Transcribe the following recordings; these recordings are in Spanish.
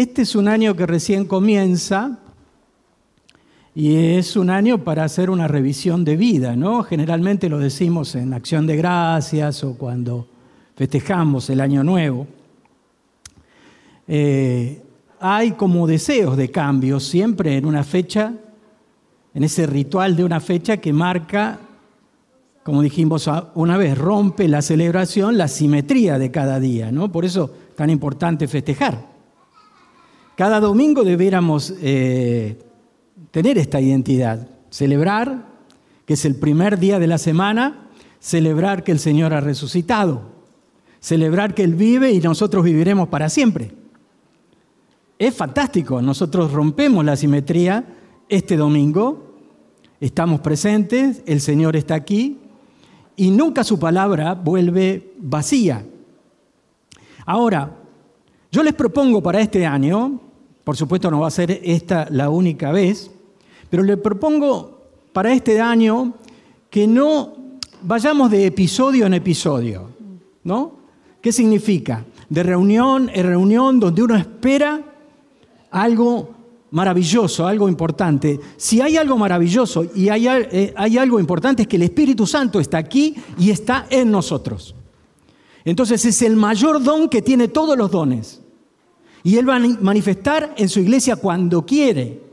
este es un año que recién comienza y es un año para hacer una revisión de vida, ¿no? Generalmente lo decimos en acción de gracias o cuando festejamos el año nuevo. Eh, hay como deseos de cambio siempre en una fecha, en ese ritual de una fecha que marca, como dijimos una vez, rompe la celebración, la simetría de cada día, ¿no? Por eso es tan importante festejar. Cada domingo debiéramos eh, tener esta identidad, celebrar que es el primer día de la semana, celebrar que el Señor ha resucitado, celebrar que Él vive y nosotros viviremos para siempre. Es fantástico, nosotros rompemos la simetría este domingo, estamos presentes, el Señor está aquí y nunca su palabra vuelve vacía. Ahora, yo les propongo para este año, por supuesto no va a ser esta la única vez, pero le propongo para este año que no vayamos de episodio en episodio, ¿no? ¿Qué significa? De reunión en reunión donde uno espera algo maravilloso, algo importante. Si hay algo maravilloso y hay, eh, hay, algo importante es que el Espíritu Santo está aquí y está en nosotros. Entonces es el mayor don que tiene todos los dones. Y Él va a manifestar en su iglesia cuando quiere.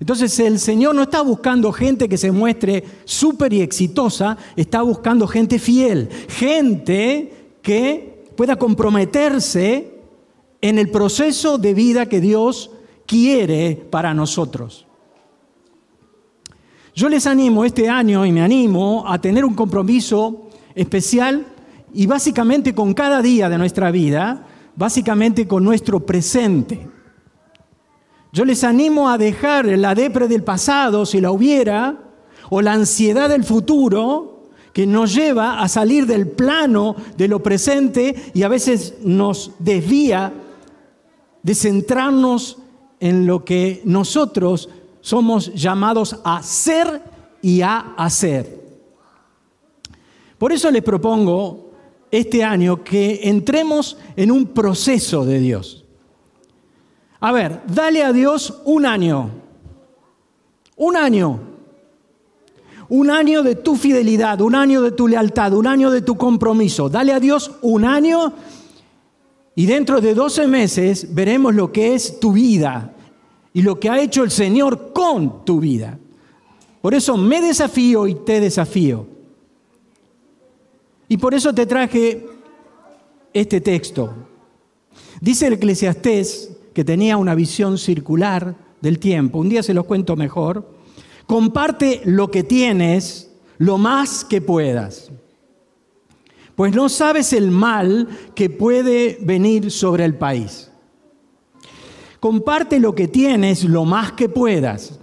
Entonces el Señor no está buscando gente que se muestre súper y exitosa, está buscando gente fiel, gente que pueda comprometerse en el proceso de vida que Dios quiere para nosotros. Yo les animo este año y me animo a tener un compromiso especial y básicamente con cada día de nuestra vida, básicamente con nuestro presente. Yo les animo a dejar la depre del pasado, si la hubiera, o la ansiedad del futuro, que nos lleva a salir del plano de lo presente y a veces nos desvía de centrarnos en lo que nosotros somos llamados a ser y a hacer. Por eso les propongo este año que entremos en un proceso de Dios. A ver, dale a Dios un año. Un año. Un año de tu fidelidad, un año de tu lealtad, un año de tu compromiso. Dale a Dios un año y dentro de 12 meses veremos lo que es tu vida y lo que ha hecho el Señor con tu vida. Por eso me desafío y te desafío. Y por eso te traje este texto. Dice el eclesiastés que tenía una visión circular del tiempo. Un día se los cuento mejor. Comparte lo que tienes lo más que puedas pues no sabes el mal que puede venir sobre el país. Comparte lo que tienes lo más que puedas.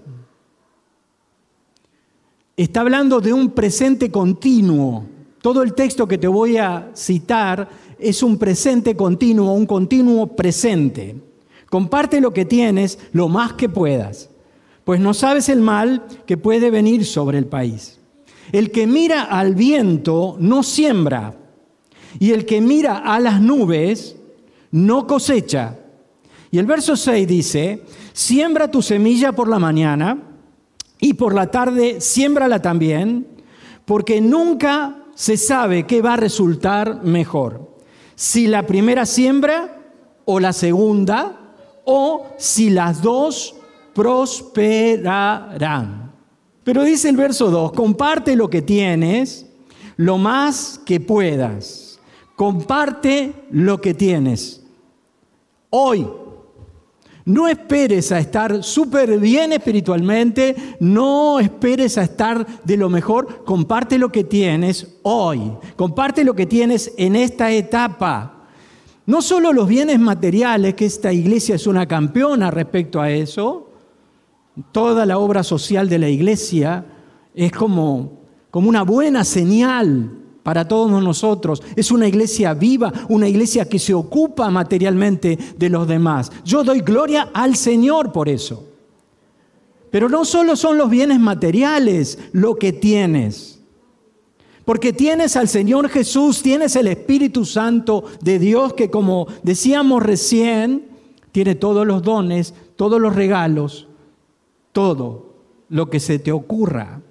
Está hablando de un presente continuo. Todo el texto que te voy a citar es un presente continuo, un continuo presente. Comparte lo que tienes lo más que puedas, pues no sabes el mal que puede venir sobre el país. El que mira al viento no siembra, y el que mira a las nubes no cosecha. Y el verso 6 dice, siembra tu semilla por la mañana y por la tarde siémbrala también, porque nunca se sabe qué va a resultar mejor. Si la primera siembra o la segunda, o si las dos prosperarán. Pero dice el verso 2, comparte lo que tienes lo más que puedas Comparte lo que tienes. Hoy. No esperes a estar súper bien espiritualmente, no esperes a estar de lo mejor, comparte lo que tienes hoy, comparte lo que tienes en esta etapa. No solo los bienes materiales, que esta iglesia es una campeona respecto a eso, toda la obra social de la iglesia es como, como una buena señal para todos nosotros. Es una iglesia viva, una iglesia que se ocupa materialmente de los demás. Yo doy gloria al Señor por eso. Pero no solo son los bienes materiales lo que tienes. Porque tienes al Señor Jesús, tienes el Espíritu Santo de Dios que como decíamos recién, tiene todos los dones, todos los regalos, todo lo que se te ocurra.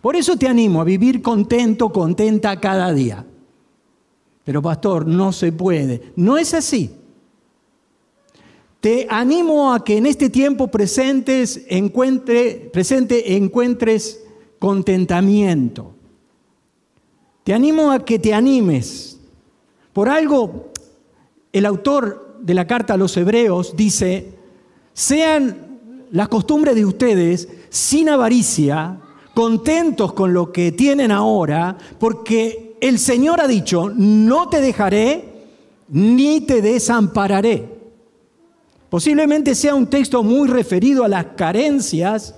Por eso te animo a vivir contento, contenta cada día. Pero pastor, no se puede. No es así. Te animo a que en este tiempo presentes, presente encuentres contentamiento. Te animo a que te animes. Por algo, el autor de la carta a los hebreos dice, sean las costumbres de ustedes sin avaricia, contentos con lo que tienen ahora, porque el Señor ha dicho, no te dejaré ni te desampararé. Posiblemente sea un texto muy referido a las carencias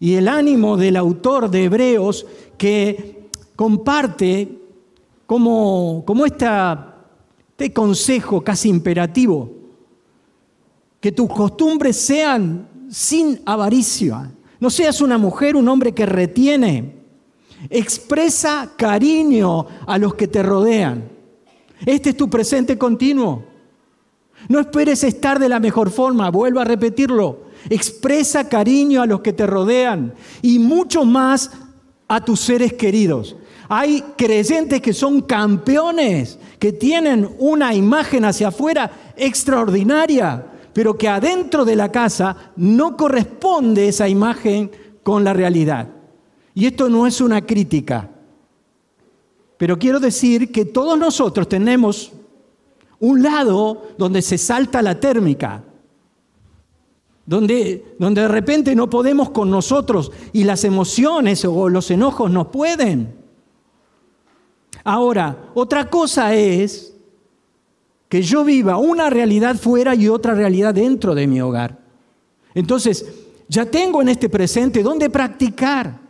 y el ánimo del autor de Hebreos que comparte como, como este consejo casi imperativo, que tus costumbres sean sin avaricia, no seas una mujer, un hombre que retiene, expresa cariño a los que te rodean. Este es tu presente continuo. No esperes estar de la mejor forma, vuelvo a repetirlo. Expresa cariño a los que te rodean y mucho más a tus seres queridos. Hay creyentes que son campeones, que tienen una imagen hacia afuera extraordinaria, pero que adentro de la casa no corresponde esa imagen con la realidad. Y esto no es una crítica, pero quiero decir que todos nosotros tenemos un lado donde se salta la térmica, donde, donde de repente no podemos con nosotros y las emociones o los enojos no pueden. Ahora, otra cosa es que yo viva una realidad fuera y otra realidad dentro de mi hogar. Entonces, ya tengo en este presente dónde practicar.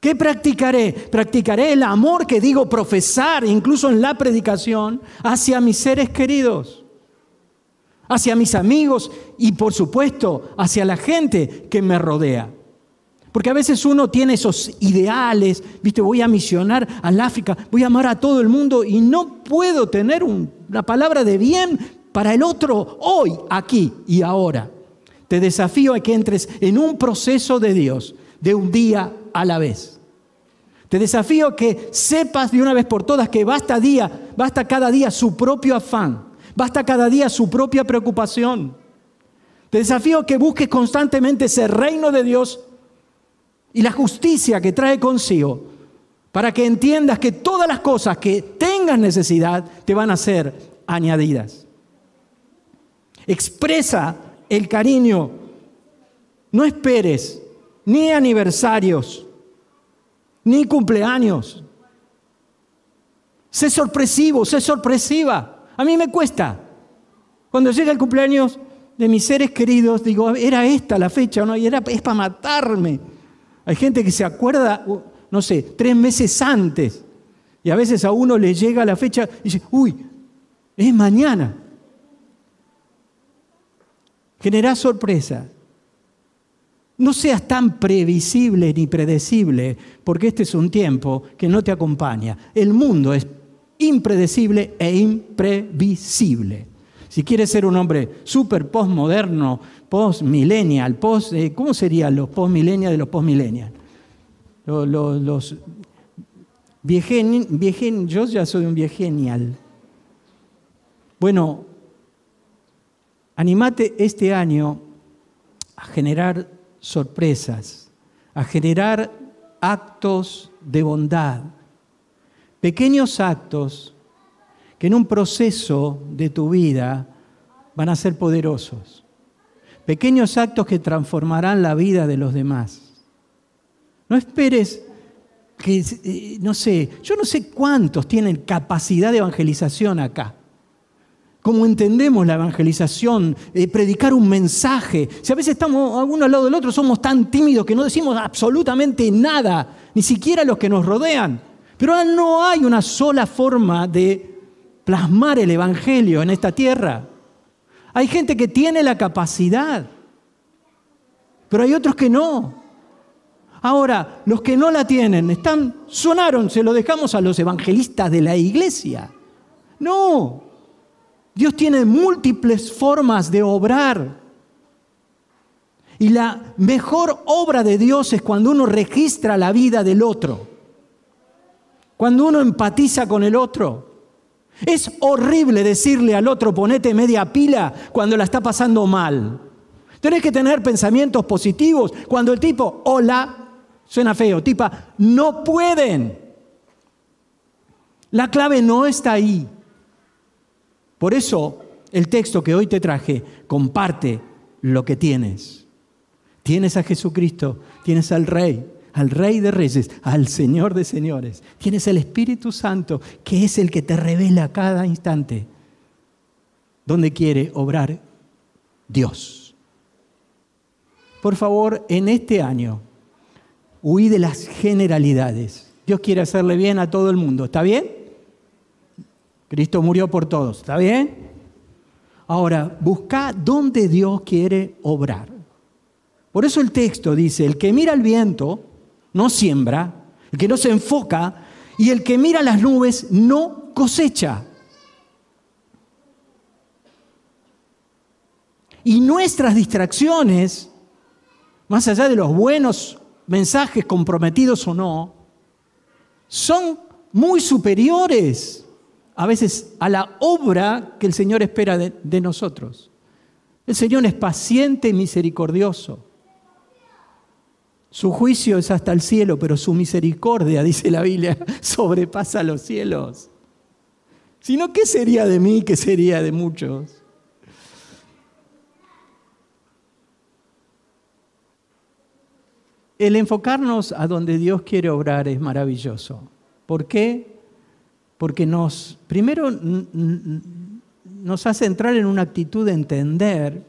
¿Qué practicaré? Practicaré el amor que digo profesar, incluso en la predicación, hacia mis seres queridos, hacia mis amigos y por supuesto hacia la gente que me rodea. Porque a veces uno tiene esos ideales, viste, voy a misionar al África, voy a amar a todo el mundo y no puedo tener una palabra de bien para el otro hoy, aquí y ahora. Te desafío a que entres en un proceso de Dios de un día a la vez. Te desafío a que sepas de una vez por todas que basta día, basta cada día su propio afán, basta cada día su propia preocupación. Te desafío a que busques constantemente ese reino de Dios y la justicia que trae consigo, para que entiendas que todas las cosas que tengas necesidad te van a ser añadidas. Expresa el cariño. No esperes ni aniversarios, ni cumpleaños. Sé sorpresivo, sé sorpresiva. A mí me cuesta. Cuando llega el cumpleaños de mis seres queridos, digo, era esta la fecha, ¿no? Y era, es para matarme. Hay gente que se acuerda, no sé, tres meses antes. Y a veces a uno le llega la fecha y dice, uy, es mañana. Genera sorpresa. No seas tan previsible ni predecible, porque este es un tiempo que no te acompaña. El mundo es impredecible e imprevisible. Si quieres ser un hombre súper postmoderno, post-millennial, post, eh, ¿cómo serían los post-millennial de los post-millennial? Los, los, yo ya soy un viegenial. Bueno, animate este año a generar sorpresas, a generar actos de bondad, pequeños actos que en un proceso de tu vida van a ser poderosos, pequeños actos que transformarán la vida de los demás. No esperes que, eh, no sé, yo no sé cuántos tienen capacidad de evangelización acá cómo entendemos la evangelización, eh, predicar un mensaje. Si a veces estamos uno al lado del otro, somos tan tímidos que no decimos absolutamente nada, ni siquiera los que nos rodean. Pero no hay una sola forma de plasmar el Evangelio en esta tierra. Hay gente que tiene la capacidad, pero hay otros que no. Ahora, los que no la tienen, están, sonaron, se lo dejamos a los evangelistas de la iglesia. No, Dios tiene múltiples formas de obrar. Y la mejor obra de Dios es cuando uno registra la vida del otro, cuando uno empatiza con el otro. Es horrible decirle al otro ponete media pila cuando la está pasando mal. Tenés que tener pensamientos positivos cuando el tipo, hola, suena feo, tipa, no pueden. La clave no está ahí. Por eso el texto que hoy te traje comparte lo que tienes. Tienes a Jesucristo, tienes al Rey, al Rey de Reyes, al Señor de Señores. Tienes el Espíritu Santo, que es el que te revela cada instante dónde quiere obrar Dios. Por favor, en este año, huí de las generalidades. Dios quiere hacerle bien a todo el mundo, ¿está bien? Cristo murió por todos, ¿está bien? Ahora, busca dónde Dios quiere obrar. Por eso el texto dice, el que mira el viento no siembra, el que no se enfoca y el que mira las nubes no cosecha. Y nuestras distracciones, más allá de los buenos mensajes comprometidos o no, son muy superiores a veces a la obra que el Señor espera de, nosotros. El Señor es paciente y misericordioso. Su juicio es hasta el cielo, pero su misericordia, dice la Biblia, sobrepasa los cielos. Si no, ¿qué sería de mí? ¿Qué sería de muchos? El enfocarnos a donde Dios quiere obrar es maravilloso. ¿Por qué? porque nos, primero nos hace entrar en una actitud de entender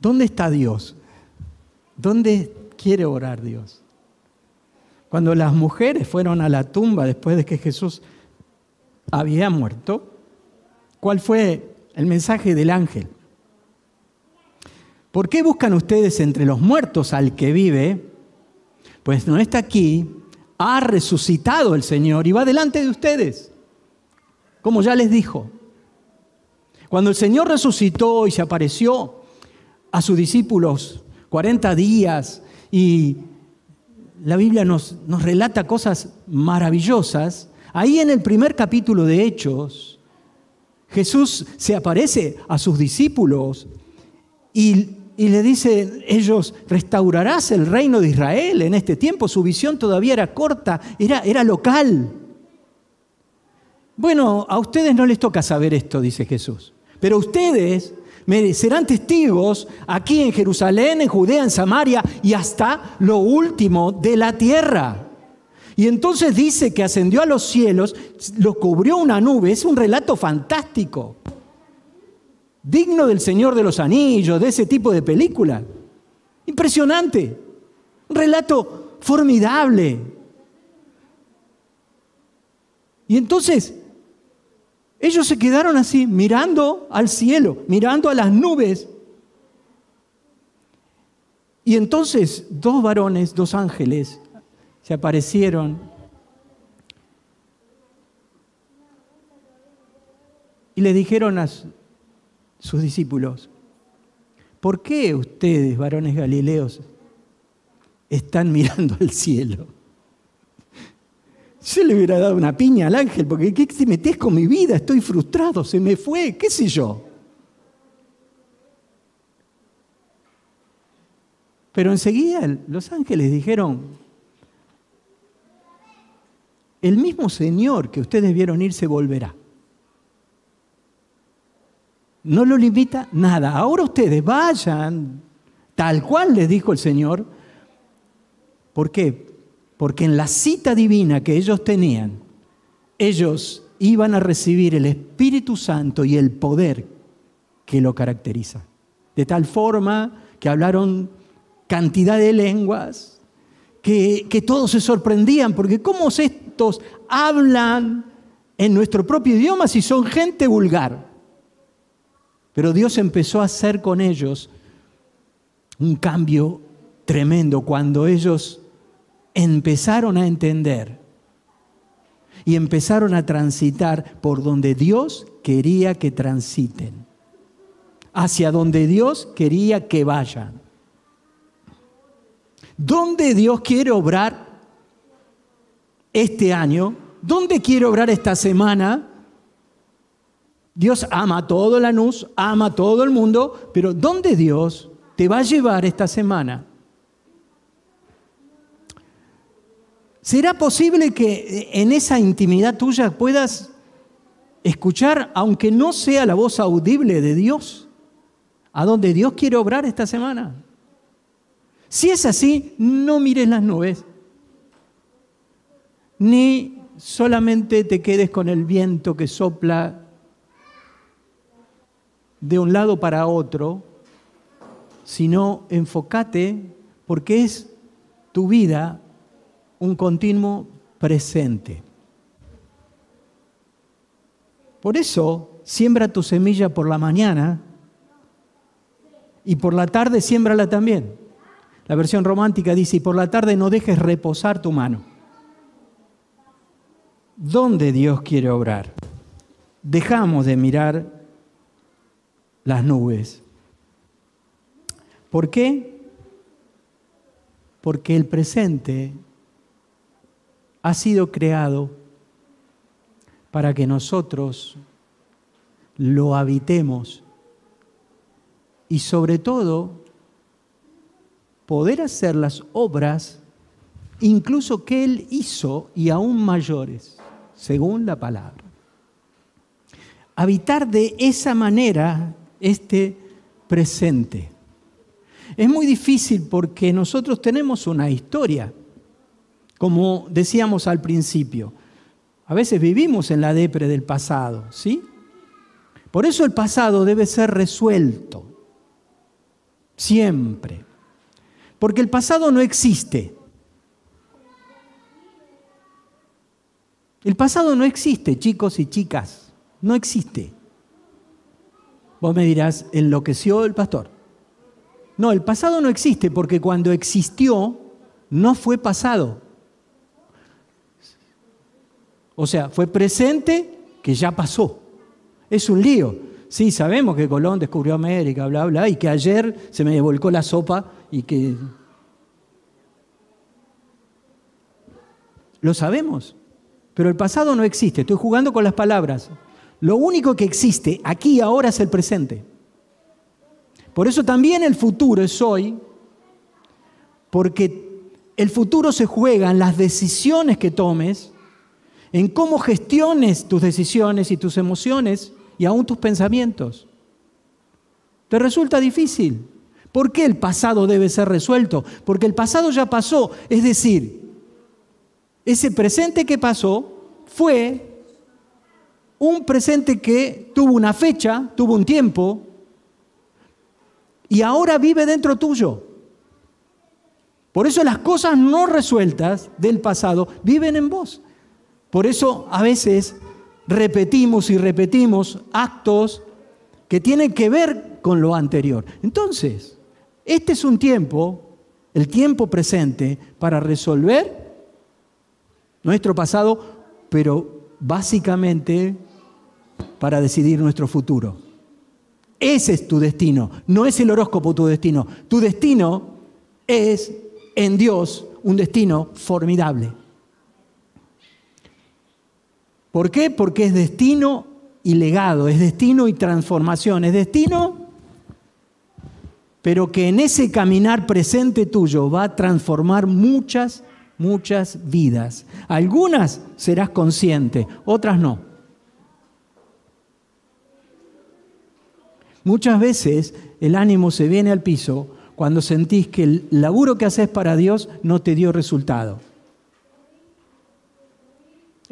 dónde está Dios, dónde quiere orar Dios. Cuando las mujeres fueron a la tumba después de que Jesús había muerto, ¿cuál fue el mensaje del ángel? ¿Por qué buscan ustedes entre los muertos al que vive? Pues no está aquí, ha resucitado el Señor y va delante de ustedes, como ya les dijo. Cuando el Señor resucitó y se apareció a sus discípulos 40 días y la Biblia nos, nos relata cosas maravillosas, ahí en el primer capítulo de Hechos, Jesús se aparece a sus discípulos y y le dice ellos, restaurarás el reino de Israel en este tiempo. Su visión todavía era corta, era, era local. Bueno, a ustedes no les toca saber esto, dice Jesús. Pero ustedes serán testigos aquí en Jerusalén, en Judea, en Samaria y hasta lo último de la tierra. Y entonces dice que ascendió a los cielos, lo cubrió una nube, es un relato fantástico digno del Señor de los Anillos, de ese tipo de película. Impresionante, un relato formidable. Y entonces, ellos se quedaron así, mirando al cielo, mirando a las nubes. Y entonces dos varones, dos ángeles, se aparecieron y le dijeron a, sus discípulos, ¿por qué ustedes, varones galileos, están mirando al cielo? Yo le hubiera dado una piña al ángel, porque ¿qué te metes con mi vida? Estoy frustrado, se me fue, qué sé yo. Pero enseguida los ángeles dijeron, el mismo Señor que ustedes vieron ir se volverá. No lo limita nada. Ahora ustedes vayan, tal cual les dijo el Señor. ¿Por qué? Porque en la cita divina que ellos tenían, ellos iban a recibir el Espíritu Santo y el poder que lo caracteriza. De tal forma que hablaron cantidad de lenguas, que, que todos se sorprendían, porque ¿cómo estos hablan en nuestro propio idioma si son gente vulgar? Pero Dios empezó a hacer con ellos un cambio tremendo cuando ellos empezaron a entender y empezaron a transitar por donde Dios quería que transiten, hacia donde Dios quería que vayan. ¿Dónde Dios quiere obrar este año? ¿Dónde quiere obrar esta semana? Dios ama a todo Lanús, ama a todo el mundo, pero ¿dónde Dios te va a llevar esta semana? ¿Será posible que en esa intimidad tuya puedas escuchar, aunque no sea la voz audible de Dios, a dónde Dios quiere obrar esta semana? Si es así, no mires las nubes, ni solamente te quedes con el viento que sopla de un lado para otro, sino enfócate porque es tu vida un continuo presente. Por eso, siembra tu semilla por la mañana y por la tarde siémbrala también. La versión romántica dice, y por la tarde no dejes reposar tu mano. ¿Dónde Dios quiere obrar? Dejamos de mirar las nubes. ¿Por qué? Porque el presente ha sido creado para que nosotros lo habitemos y sobre todo poder hacer las obras incluso que Él hizo y aún mayores, según la palabra. Habitar de esa manera este presente. Es muy difícil porque nosotros tenemos una historia, como decíamos al principio. A veces vivimos en la depre del pasado, ¿sí? Por eso el pasado debe ser resuelto, siempre. Porque el pasado no existe. El pasado no existe, chicos y chicas, no existe. Vos me dirás, enloqueció el pastor. No, el pasado no existe porque cuando existió no fue pasado. O sea, fue presente que ya pasó. Es un lío. Sí, sabemos que Colón descubrió América, bla, bla, y que ayer se me volcó la sopa y que... Lo sabemos, pero el pasado no existe. Estoy jugando con las palabras. Lo único que existe aquí y ahora es el presente. Por eso también el futuro es hoy, porque el futuro se juega en las decisiones que tomes, en cómo gestiones tus decisiones y tus emociones y aún tus pensamientos. ¿Te resulta difícil? ¿Por qué el pasado debe ser resuelto? Porque el pasado ya pasó, es decir, ese presente que pasó fue un presente que tuvo una fecha, tuvo un tiempo, y ahora vive dentro tuyo. Por eso las cosas no resueltas del pasado viven en vos. Por eso a veces repetimos y repetimos actos que tienen que ver con lo anterior. Entonces, este es un tiempo, el tiempo presente, para resolver nuestro pasado, pero básicamente para decidir nuestro futuro. Ese es tu destino, no es el horóscopo tu destino. Tu destino es en Dios un destino formidable. ¿Por qué? Porque es destino y legado, es destino y transformación, es destino, pero que en ese caminar presente tuyo va a transformar muchas, muchas vidas. Algunas serás consciente, otras no. Muchas veces el ánimo se viene al piso cuando sentís que el laburo que haces para Dios no te dio resultado.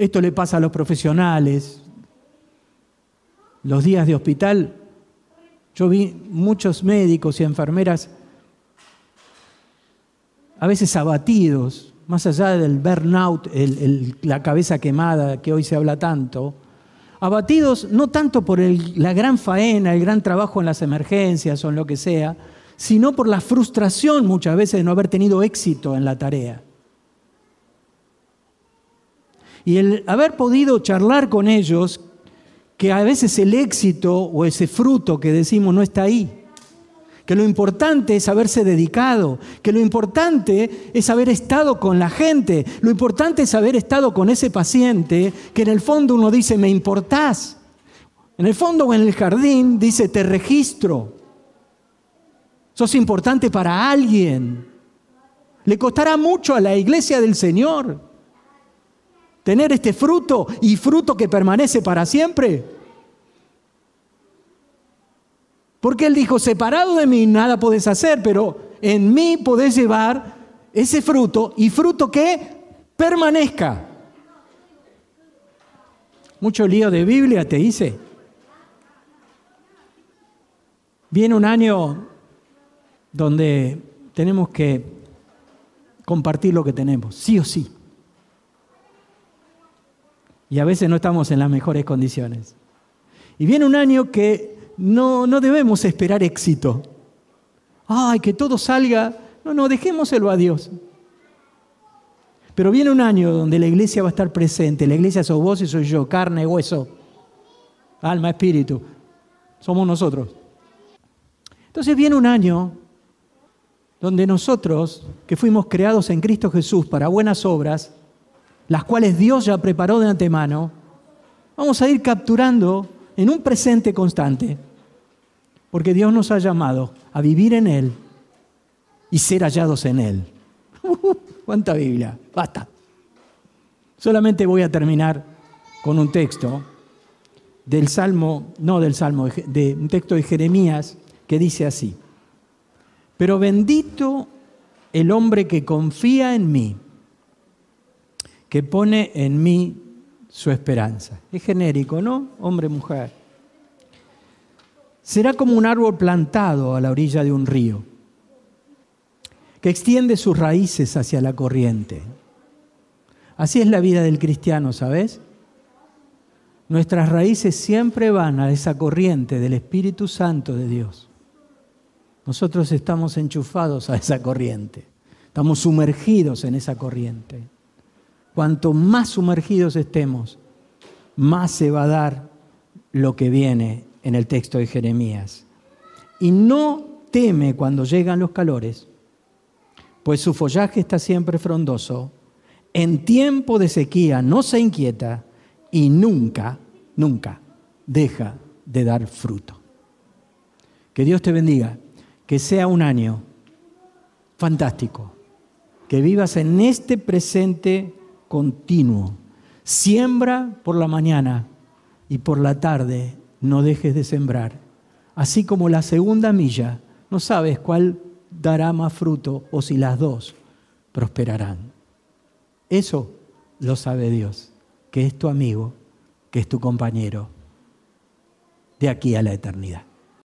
Esto le pasa a los profesionales. Los días de hospital, yo vi muchos médicos y enfermeras a veces abatidos, más allá del burnout, la cabeza quemada que hoy se habla tanto, abatidos no tanto por la gran faena, el gran trabajo en las emergencias o en lo que sea, sino por la frustración muchas veces de no haber tenido éxito en la tarea. Y el haber podido charlar con ellos, que a veces el éxito o ese fruto que decimos no está ahí. Que lo importante es haberse dedicado, que lo importante es haber estado con la gente, lo importante es haber estado con ese paciente que en el fondo uno dice, me importás. En el fondo o en el jardín dice, te registro. Sos importante para alguien. Le costará mucho a la iglesia del Señor tener este fruto y fruto que permanece para siempre. Porque Él dijo, separado de mí nada podés hacer, pero en mí podés llevar ese fruto y fruto que permanezca. Mucho lío de Biblia te dice. Viene un año donde tenemos que compartir lo que tenemos, sí o sí. Y a veces no estamos en las mejores condiciones. Y viene un año que no, no debemos esperar éxito. Ay, que todo salga. No, no, dejémoselo a Dios. Pero viene un año donde la iglesia va a estar presente. La iglesia sos vos y soy yo, carne, hueso, alma, espíritu. Somos nosotros. Entonces viene un año donde nosotros, que fuimos creados en Cristo Jesús para buenas obras, las cuales Dios ya preparó de antemano, vamos a ir capturando en un presente constante, porque Dios nos ha llamado a vivir en Él y ser hallados en Él. ¿Cuánta Biblia? Basta. Solamente voy a terminar con un texto del Salmo, no del Salmo, de un texto de Jeremías que dice así, pero bendito el hombre que confía en mí, que pone en mí su esperanza. Es genérico, ¿no? Hombre, mujer. Será como un árbol plantado a la orilla de un río, que extiende sus raíces hacia la corriente. Así es la vida del cristiano, ¿sabes? Nuestras raíces siempre van a esa corriente del Espíritu Santo de Dios. Nosotros estamos enchufados a esa corriente, estamos sumergidos en esa corriente. Cuanto más sumergidos estemos, más se va a dar lo que viene en el texto de Jeremías. Y no teme cuando llegan los calores, pues su follaje está siempre frondoso. En tiempo de sequía no se inquieta y nunca, nunca deja de dar fruto. Que Dios te bendiga que sea un año fantástico, que vivas en este presente continuo. Siembra por la mañana y por la tarde no dejes de sembrar. Así como la segunda milla, no sabes cuál dará más fruto o si las dos prosperarán. Eso lo sabe Dios, que es tu amigo, que es tu compañero de aquí a la eternidad.